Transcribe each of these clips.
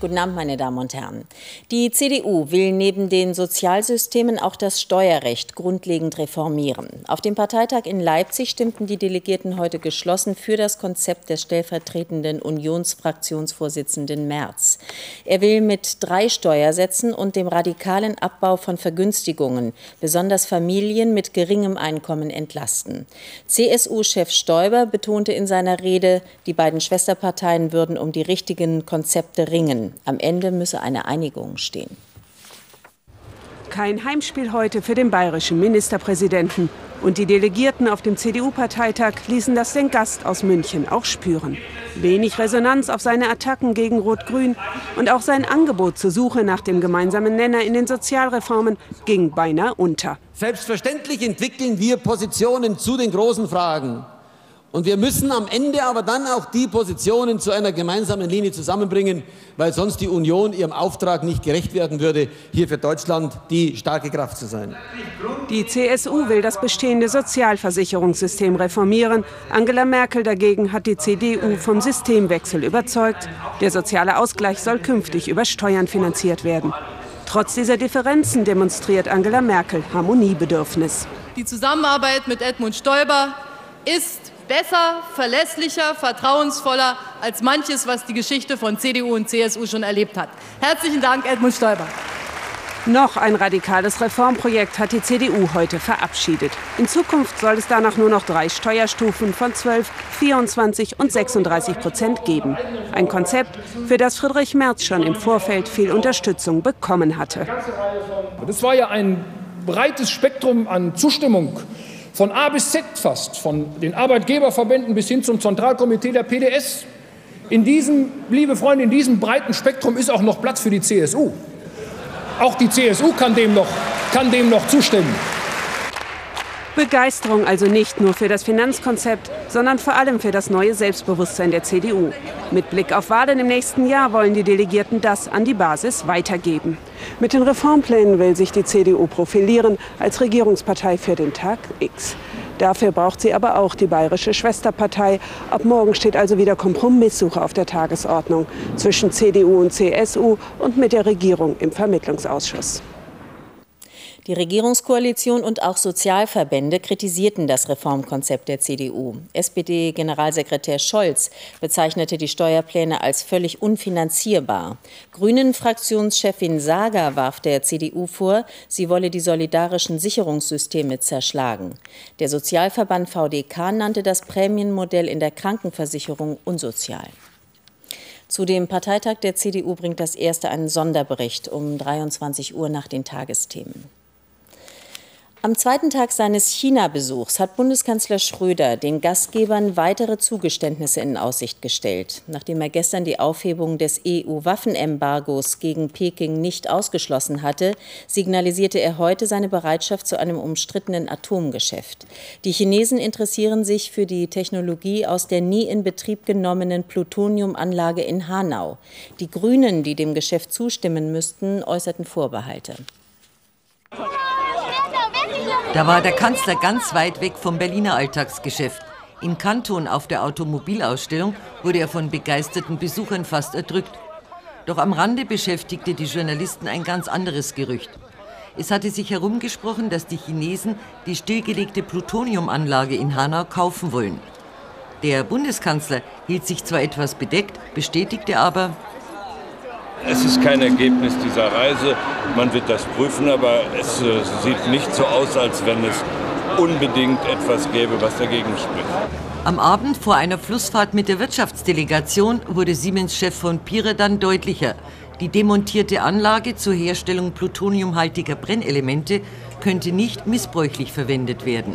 Guten Abend, meine Damen und Herren. Die CDU will neben den Sozialsystemen auch das Steuerrecht grundlegend reformieren. Auf dem Parteitag in Leipzig stimmten die Delegierten heute geschlossen für das Konzept des stellvertretenden Unionsfraktionsvorsitzenden Merz. Er will mit drei Steuersätzen und dem radikalen Abbau von Vergünstigungen besonders Familien mit geringem Einkommen entlasten. CSU-Chef Stoiber betonte in seiner Rede, die beiden Schwesterparteien würden um die richtigen Konzepte ringen. Am Ende müsse eine Einigung stehen. Kein Heimspiel heute für den bayerischen Ministerpräsidenten. Und die Delegierten auf dem CDU-Parteitag ließen das den Gast aus München auch spüren. Wenig Resonanz auf seine Attacken gegen Rot-Grün und auch sein Angebot zur Suche nach dem gemeinsamen Nenner in den Sozialreformen ging beinahe unter. Selbstverständlich entwickeln wir Positionen zu den großen Fragen. Und wir müssen am Ende aber dann auch die Positionen zu einer gemeinsamen Linie zusammenbringen, weil sonst die Union ihrem Auftrag nicht gerecht werden würde, hier für Deutschland die starke Kraft zu sein. Die CSU will das bestehende Sozialversicherungssystem reformieren. Angela Merkel dagegen hat die CDU vom Systemwechsel überzeugt. Der soziale Ausgleich soll künftig über Steuern finanziert werden. Trotz dieser Differenzen demonstriert Angela Merkel Harmoniebedürfnis. Die Zusammenarbeit mit Edmund Stoiber ist besser, verlässlicher, vertrauensvoller als manches, was die Geschichte von CDU und CSU schon erlebt hat. Herzlichen Dank, Edmund Stoiber. Noch ein radikales Reformprojekt hat die CDU heute verabschiedet. In Zukunft soll es danach nur noch drei Steuerstufen von 12, 24 und 36 Prozent geben. Ein Konzept, für das Friedrich Merz schon im Vorfeld viel Unterstützung bekommen hatte. Das war ja ein breites Spektrum an Zustimmung von A bis Z fast, von den Arbeitgeberverbänden bis hin zum Zentralkomitee der PDS. In diesem, liebe Freunde, in diesem breiten Spektrum ist auch noch Platz für die CSU. Auch die CSU kann dem noch, kann dem noch zustimmen. Begeisterung also nicht nur für das Finanzkonzept, sondern vor allem für das neue Selbstbewusstsein der CDU. Mit Blick auf Wahlen im nächsten Jahr wollen die Delegierten das an die Basis weitergeben. Mit den Reformplänen will sich die CDU profilieren als Regierungspartei für den Tag X. Dafür braucht sie aber auch die bayerische Schwesterpartei. Ab morgen steht also wieder Kompromisssuche auf der Tagesordnung zwischen CDU und CSU und mit der Regierung im Vermittlungsausschuss. Die Regierungskoalition und auch Sozialverbände kritisierten das Reformkonzept der CDU. SPD-Generalsekretär Scholz bezeichnete die Steuerpläne als völlig unfinanzierbar. Grünen-Fraktionschefin Sager warf der CDU vor, sie wolle die solidarischen Sicherungssysteme zerschlagen. Der Sozialverband VDK nannte das Prämienmodell in der Krankenversicherung unsozial. Zu dem Parteitag der CDU bringt das erste einen Sonderbericht um 23 Uhr nach den Tagesthemen. Am zweiten Tag seines China-Besuchs hat Bundeskanzler Schröder den Gastgebern weitere Zugeständnisse in Aussicht gestellt. Nachdem er gestern die Aufhebung des EU-Waffenembargos gegen Peking nicht ausgeschlossen hatte, signalisierte er heute seine Bereitschaft zu einem umstrittenen Atomgeschäft. Die Chinesen interessieren sich für die Technologie aus der nie in Betrieb genommenen Plutoniumanlage in Hanau. Die Grünen, die dem Geschäft zustimmen müssten, äußerten Vorbehalte. Da war der Kanzler ganz weit weg vom Berliner Alltagsgeschäft. In Kanton auf der Automobilausstellung wurde er von begeisterten Besuchern fast erdrückt. Doch am Rande beschäftigte die Journalisten ein ganz anderes Gerücht. Es hatte sich herumgesprochen, dass die Chinesen die stillgelegte Plutoniumanlage in Hanau kaufen wollen. Der Bundeskanzler hielt sich zwar etwas bedeckt, bestätigte aber, es ist kein Ergebnis dieser Reise. Man wird das prüfen, aber es äh, sieht nicht so aus, als wenn es unbedingt etwas gäbe, was dagegen spricht. Am Abend vor einer Flussfahrt mit der Wirtschaftsdelegation wurde Siemens-Chef von Pire dann deutlicher. Die demontierte Anlage zur Herstellung plutoniumhaltiger Brennelemente könnte nicht missbräuchlich verwendet werden.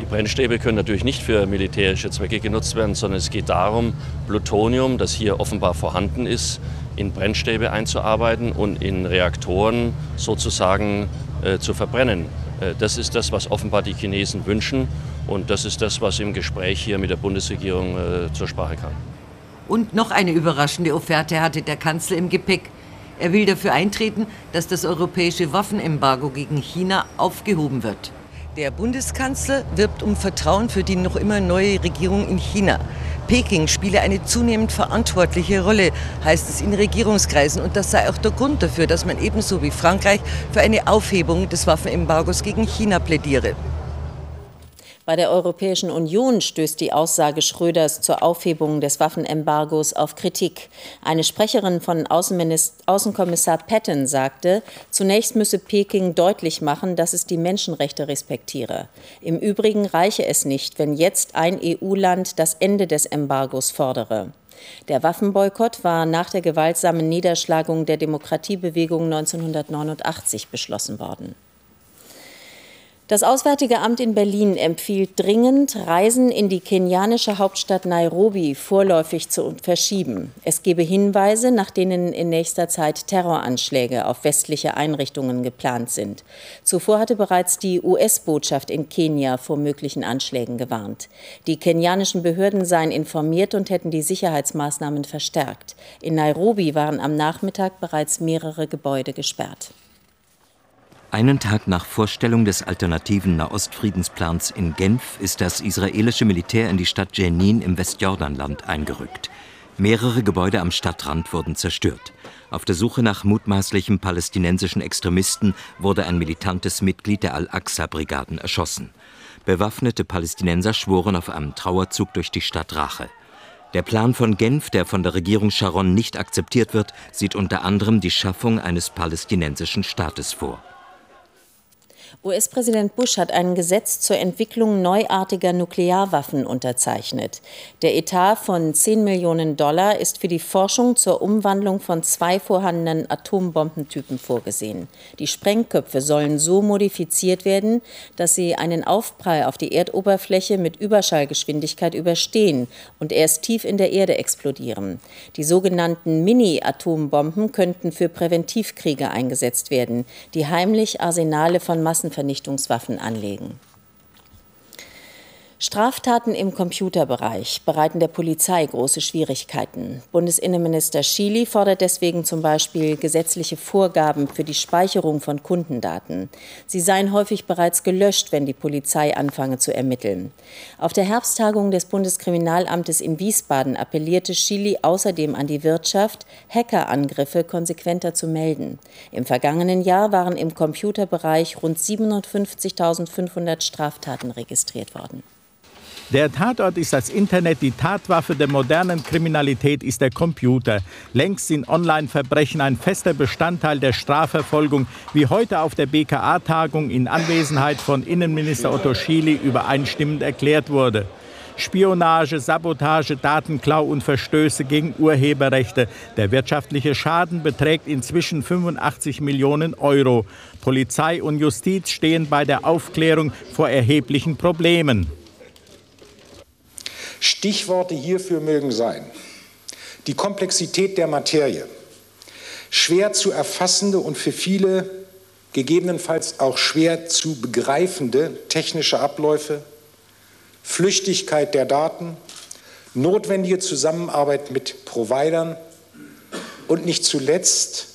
Die Brennstäbe können natürlich nicht für militärische Zwecke genutzt werden, sondern es geht darum, Plutonium, das hier offenbar vorhanden ist, in Brennstäbe einzuarbeiten und in Reaktoren sozusagen äh, zu verbrennen. Äh, das ist das, was offenbar die Chinesen wünschen und das ist das, was im Gespräch hier mit der Bundesregierung äh, zur Sprache kam. Und noch eine überraschende Offerte hatte der Kanzler im Gepäck. Er will dafür eintreten, dass das europäische Waffenembargo gegen China aufgehoben wird. Der Bundeskanzler wirbt um Vertrauen für die noch immer neue Regierung in China. Peking spiele eine zunehmend verantwortliche Rolle, heißt es in Regierungskreisen. Und das sei auch der Grund dafür, dass man ebenso wie Frankreich für eine Aufhebung des Waffenembargos gegen China plädiere. Bei der Europäischen Union stößt die Aussage Schröders zur Aufhebung des Waffenembargos auf Kritik. Eine Sprecherin von Außenkommissar Patton sagte, zunächst müsse Peking deutlich machen, dass es die Menschenrechte respektiere. Im Übrigen reiche es nicht, wenn jetzt ein EU-Land das Ende des Embargos fordere. Der Waffenboykott war nach der gewaltsamen Niederschlagung der Demokratiebewegung 1989 beschlossen worden. Das Auswärtige Amt in Berlin empfiehlt dringend, Reisen in die kenianische Hauptstadt Nairobi vorläufig zu verschieben. Es gebe Hinweise, nach denen in nächster Zeit Terroranschläge auf westliche Einrichtungen geplant sind. Zuvor hatte bereits die US-Botschaft in Kenia vor möglichen Anschlägen gewarnt. Die kenianischen Behörden seien informiert und hätten die Sicherheitsmaßnahmen verstärkt. In Nairobi waren am Nachmittag bereits mehrere Gebäude gesperrt. Einen Tag nach Vorstellung des alternativen Nahostfriedensplans in Genf ist das israelische Militär in die Stadt Jenin im Westjordanland eingerückt. Mehrere Gebäude am Stadtrand wurden zerstört. Auf der Suche nach mutmaßlichen palästinensischen Extremisten wurde ein militantes Mitglied der Al-Aqsa-Brigaden erschossen. Bewaffnete Palästinenser schworen auf einem Trauerzug durch die Stadt Rache. Der Plan von Genf, der von der Regierung Sharon nicht akzeptiert wird, sieht unter anderem die Schaffung eines palästinensischen Staates vor. US-Präsident Bush hat ein Gesetz zur Entwicklung neuartiger Nuklearwaffen unterzeichnet. Der Etat von 10 Millionen Dollar ist für die Forschung zur Umwandlung von zwei vorhandenen Atombombentypen vorgesehen. Die Sprengköpfe sollen so modifiziert werden, dass sie einen Aufprall auf die Erdoberfläche mit Überschallgeschwindigkeit überstehen und erst tief in der Erde explodieren. Die sogenannten Mini-Atombomben könnten für Präventivkriege eingesetzt werden, die heimlich Arsenale von Massen Massenvernichtungswaffen anlegen. Straftaten im Computerbereich bereiten der Polizei große Schwierigkeiten. Bundesinnenminister Schily fordert deswegen zum Beispiel gesetzliche Vorgaben für die Speicherung von Kundendaten. Sie seien häufig bereits gelöscht, wenn die Polizei anfange zu ermitteln. Auf der Herbsttagung des Bundeskriminalamtes in Wiesbaden appellierte Schily außerdem an die Wirtschaft, Hackerangriffe konsequenter zu melden. Im vergangenen Jahr waren im Computerbereich rund 57.500 Straftaten registriert worden. Der Tatort ist das Internet, die Tatwaffe der modernen Kriminalität ist der Computer. Längst sind Online-Verbrechen ein fester Bestandteil der Strafverfolgung, wie heute auf der BKA-Tagung in Anwesenheit von Innenminister Otto Schily übereinstimmend erklärt wurde. Spionage, Sabotage, Datenklau und Verstöße gegen Urheberrechte. Der wirtschaftliche Schaden beträgt inzwischen 85 Millionen Euro. Polizei und Justiz stehen bei der Aufklärung vor erheblichen Problemen. Stichworte hierfür mögen sein. Die Komplexität der Materie, schwer zu erfassende und für viele gegebenenfalls auch schwer zu begreifende technische Abläufe, Flüchtigkeit der Daten, notwendige Zusammenarbeit mit Providern. Und nicht zuletzt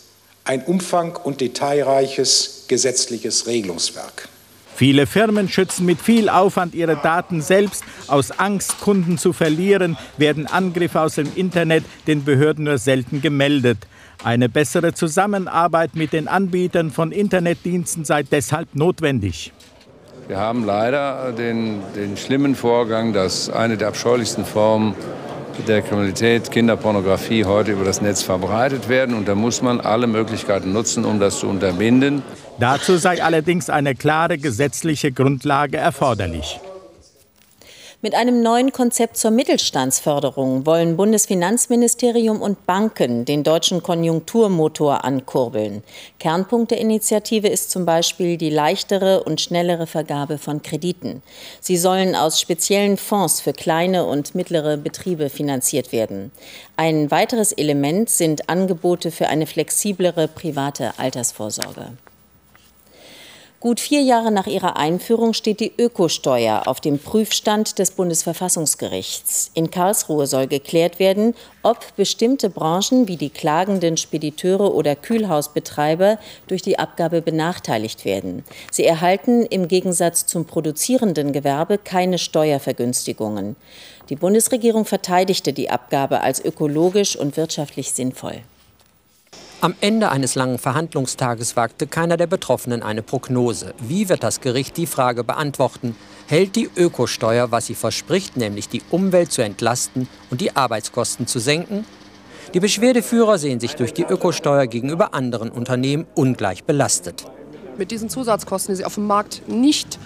ein umfang- und detailreiches gesetzliches Regelungswerk. Viele Firmen schützen mit viel Aufwand ihre Daten selbst. Aus Angst, Kunden zu verlieren, werden Angriffe aus dem Internet den Behörden nur selten gemeldet. Eine bessere Zusammenarbeit mit den Anbietern von Internetdiensten sei deshalb notwendig. Wir haben leider den, den schlimmen Vorgang, dass eine der abscheulichsten Formen der Kriminalität, Kinderpornografie, heute über das Netz verbreitet werden. Und da muss man alle Möglichkeiten nutzen, um das zu unterbinden. Dazu sei allerdings eine klare gesetzliche Grundlage erforderlich. Mit einem neuen Konzept zur Mittelstandsförderung wollen Bundesfinanzministerium und Banken den deutschen Konjunkturmotor ankurbeln. Kernpunkt der Initiative ist zum Beispiel die leichtere und schnellere Vergabe von Krediten. Sie sollen aus speziellen Fonds für kleine und mittlere Betriebe finanziert werden. Ein weiteres Element sind Angebote für eine flexiblere private Altersvorsorge. Gut vier Jahre nach ihrer Einführung steht die Ökosteuer auf dem Prüfstand des Bundesverfassungsgerichts. In Karlsruhe soll geklärt werden, ob bestimmte Branchen wie die klagenden Spediteure oder Kühlhausbetreiber durch die Abgabe benachteiligt werden. Sie erhalten im Gegensatz zum produzierenden Gewerbe keine Steuervergünstigungen. Die Bundesregierung verteidigte die Abgabe als ökologisch und wirtschaftlich sinnvoll. Am Ende eines langen Verhandlungstages wagte keiner der Betroffenen eine Prognose. Wie wird das Gericht die Frage beantworten? Hält die Ökosteuer, was sie verspricht, nämlich die Umwelt zu entlasten und die Arbeitskosten zu senken? Die Beschwerdeführer sehen sich durch die Ökosteuer gegenüber anderen Unternehmen ungleich belastet. Mit diesen Zusatzkosten, die sie auf dem Markt nicht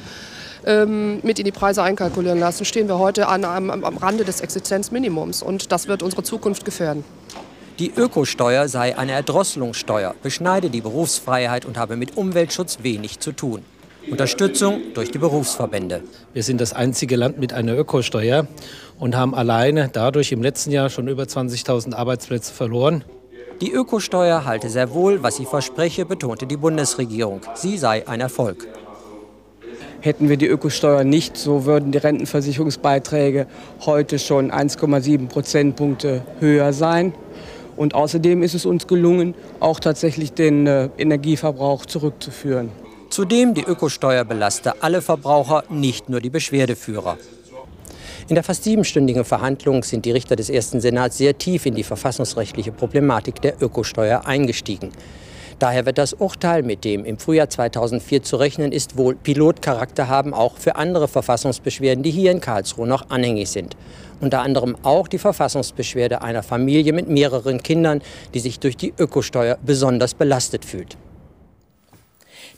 ähm, mit in die Preise einkalkulieren lassen, stehen wir heute an, am, am Rande des Existenzminimums. Und das wird unsere Zukunft gefährden. Die Ökosteuer sei eine Erdrosselungssteuer, beschneide die Berufsfreiheit und habe mit Umweltschutz wenig zu tun. Unterstützung durch die Berufsverbände. Wir sind das einzige Land mit einer Ökosteuer und haben alleine dadurch im letzten Jahr schon über 20.000 Arbeitsplätze verloren. Die Ökosteuer halte sehr wohl, was sie verspreche, betonte die Bundesregierung. Sie sei ein Erfolg. Hätten wir die Ökosteuer nicht, so würden die Rentenversicherungsbeiträge heute schon 1,7 Prozentpunkte höher sein. Und außerdem ist es uns gelungen, auch tatsächlich den äh, Energieverbrauch zurückzuführen. Zudem die Ökosteuer belaste alle Verbraucher, nicht nur die Beschwerdeführer. In der fast siebenstündigen Verhandlung sind die Richter des ersten Senats sehr tief in die verfassungsrechtliche Problematik der Ökosteuer eingestiegen. Daher wird das Urteil, mit dem im Frühjahr 2004 zu rechnen ist, wohl Pilotcharakter haben, auch für andere Verfassungsbeschwerden, die hier in Karlsruhe noch anhängig sind. Unter anderem auch die Verfassungsbeschwerde einer Familie mit mehreren Kindern, die sich durch die Ökosteuer besonders belastet fühlt.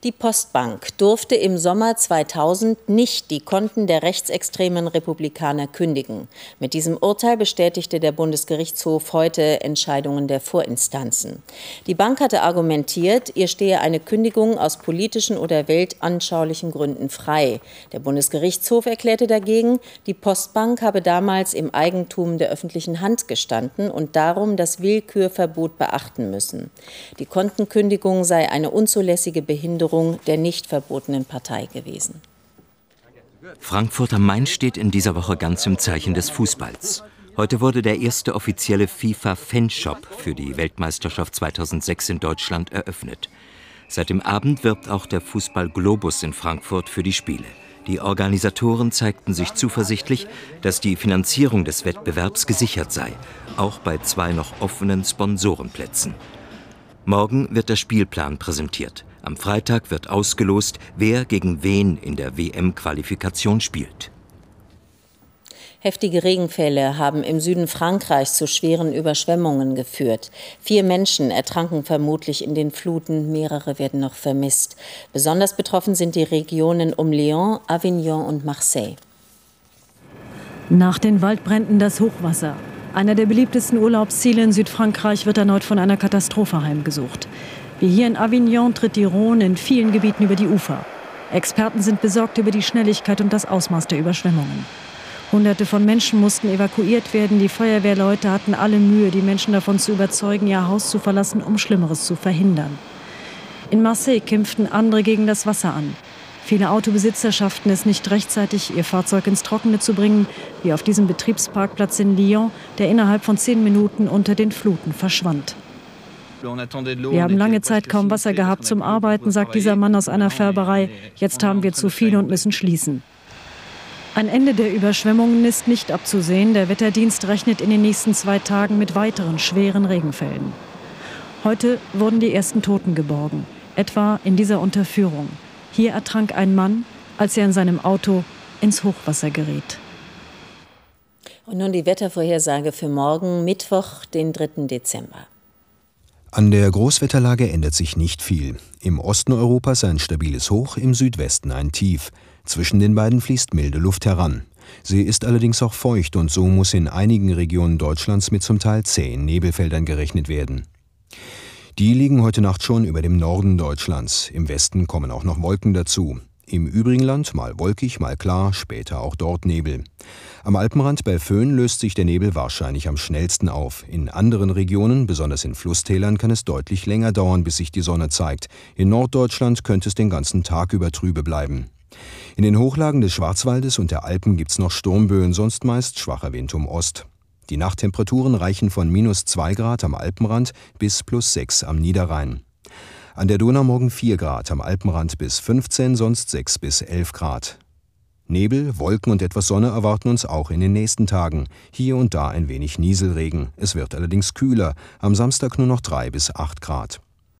Die Postbank durfte im Sommer 2000 nicht die Konten der rechtsextremen Republikaner kündigen. Mit diesem Urteil bestätigte der Bundesgerichtshof heute Entscheidungen der Vorinstanzen. Die Bank hatte argumentiert, ihr stehe eine Kündigung aus politischen oder weltanschaulichen Gründen frei. Der Bundesgerichtshof erklärte dagegen, die Postbank habe damals im Eigentum der öffentlichen Hand gestanden und darum das Willkürverbot beachten müssen. Die Kontenkündigung sei eine unzulässige Behinderung Förderung der nicht verbotenen Partei gewesen. Frankfurt am Main steht in dieser Woche ganz im Zeichen des Fußballs. Heute wurde der erste offizielle FIFA-Fanshop für die Weltmeisterschaft 2006 in Deutschland eröffnet. Seit dem Abend wirbt auch der Fußball Globus in Frankfurt für die Spiele. Die Organisatoren zeigten sich zuversichtlich, dass die Finanzierung des Wettbewerbs gesichert sei, auch bei zwei noch offenen Sponsorenplätzen. Morgen wird der Spielplan präsentiert. Am Freitag wird ausgelost, wer gegen wen in der WM-Qualifikation spielt. Heftige Regenfälle haben im Süden Frankreichs zu schweren Überschwemmungen geführt. Vier Menschen ertranken vermutlich in den Fluten, mehrere werden noch vermisst. Besonders betroffen sind die Regionen um Lyon, Avignon und Marseille. Nach den Waldbränden das Hochwasser. Einer der beliebtesten Urlaubsziele in Südfrankreich wird erneut von einer Katastrophe heimgesucht. Wie hier in Avignon tritt die Rhone in vielen Gebieten über die Ufer. Experten sind besorgt über die Schnelligkeit und das Ausmaß der Überschwemmungen. Hunderte von Menschen mussten evakuiert werden. Die Feuerwehrleute hatten alle Mühe, die Menschen davon zu überzeugen, ihr Haus zu verlassen, um Schlimmeres zu verhindern. In Marseille kämpften andere gegen das Wasser an. Viele Autobesitzer schafften es nicht rechtzeitig, ihr Fahrzeug ins Trockene zu bringen, wie auf diesem Betriebsparkplatz in Lyon, der innerhalb von zehn Minuten unter den Fluten verschwand. Wir haben lange Zeit kaum Wasser gehabt zum Arbeiten, sagt dieser Mann aus einer Färberei. Jetzt haben wir zu viel und müssen schließen. Ein Ende der Überschwemmungen ist nicht abzusehen. Der Wetterdienst rechnet in den nächsten zwei Tagen mit weiteren schweren Regenfällen. Heute wurden die ersten Toten geborgen, etwa in dieser Unterführung. Hier ertrank ein Mann, als er in seinem Auto ins Hochwasser geriet. Und nun die Wettervorhersage für morgen, Mittwoch, den 3. Dezember. An der Großwetterlage ändert sich nicht viel. Im Osten Europas ein stabiles Hoch, im Südwesten ein Tief. Zwischen den beiden fließt milde Luft heran. Sie ist allerdings auch feucht und so muss in einigen Regionen Deutschlands mit zum Teil zähen Nebelfeldern gerechnet werden. Die liegen heute Nacht schon über dem Norden Deutschlands. Im Westen kommen auch noch Wolken dazu. Im übrigen Land mal wolkig, mal klar, später auch dort Nebel. Am Alpenrand bei Föhn löst sich der Nebel wahrscheinlich am schnellsten auf. In anderen Regionen, besonders in Flusstälern, kann es deutlich länger dauern, bis sich die Sonne zeigt. In Norddeutschland könnte es den ganzen Tag über trübe bleiben. In den Hochlagen des Schwarzwaldes und der Alpen gibt es noch Sturmböen, sonst meist schwacher Wind um Ost. Die Nachttemperaturen reichen von minus 2 Grad am Alpenrand bis plus 6 am Niederrhein. An der Donau morgen 4 Grad, am Alpenrand bis 15, sonst 6 bis 11 Grad. Nebel, Wolken und etwas Sonne erwarten uns auch in den nächsten Tagen. Hier und da ein wenig Nieselregen. Es wird allerdings kühler. Am Samstag nur noch 3 bis 8 Grad.